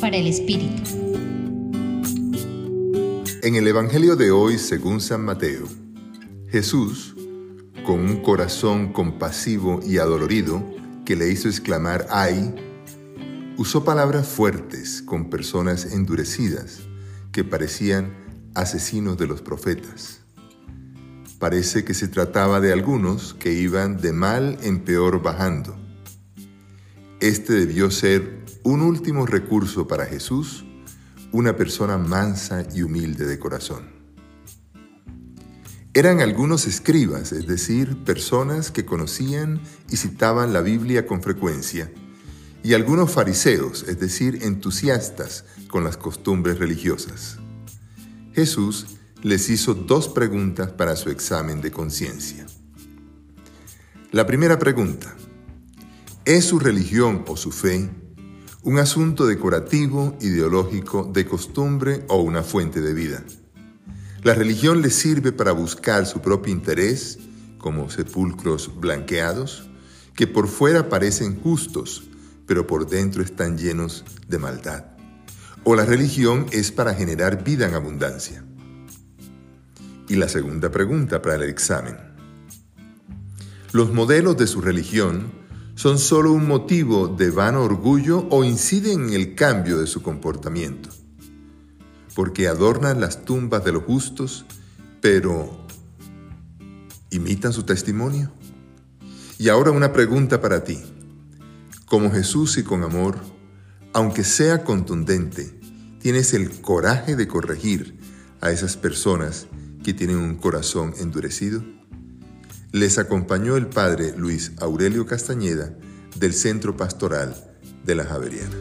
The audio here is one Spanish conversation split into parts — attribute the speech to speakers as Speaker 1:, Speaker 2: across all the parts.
Speaker 1: Para el Espíritu.
Speaker 2: En el Evangelio de hoy, según San Mateo, Jesús, con un corazón compasivo y adolorido que le hizo exclamar ¡ay!, usó palabras fuertes con personas endurecidas que parecían asesinos de los profetas. Parece que se trataba de algunos que iban de mal en peor bajando. Este debió ser un último recurso para Jesús, una persona mansa y humilde de corazón. Eran algunos escribas, es decir, personas que conocían y citaban la Biblia con frecuencia, y algunos fariseos, es decir, entusiastas con las costumbres religiosas. Jesús les hizo dos preguntas para su examen de conciencia. La primera pregunta, ¿es su religión o su fe un asunto decorativo, ideológico, de costumbre o una fuente de vida? La religión les sirve para buscar su propio interés, como sepulcros blanqueados, que por fuera parecen justos, pero por dentro están llenos de maldad. O la religión es para generar vida en abundancia. Y la segunda pregunta para el examen. ¿Los modelos de su religión son solo un motivo de vano orgullo o inciden en el cambio de su comportamiento? Porque adornan las tumbas de los justos, pero ¿imitan su testimonio? Y ahora una pregunta para ti como Jesús y con amor, aunque sea contundente, tienes el coraje de corregir a esas personas que tienen un corazón endurecido? Les acompañó el padre Luis Aurelio Castañeda del Centro Pastoral de la Javeriana.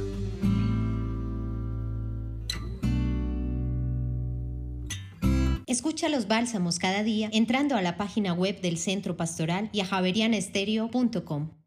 Speaker 1: Escucha los bálsamos cada día entrando a la página web del Centro Pastoral y a javerianestereo.com.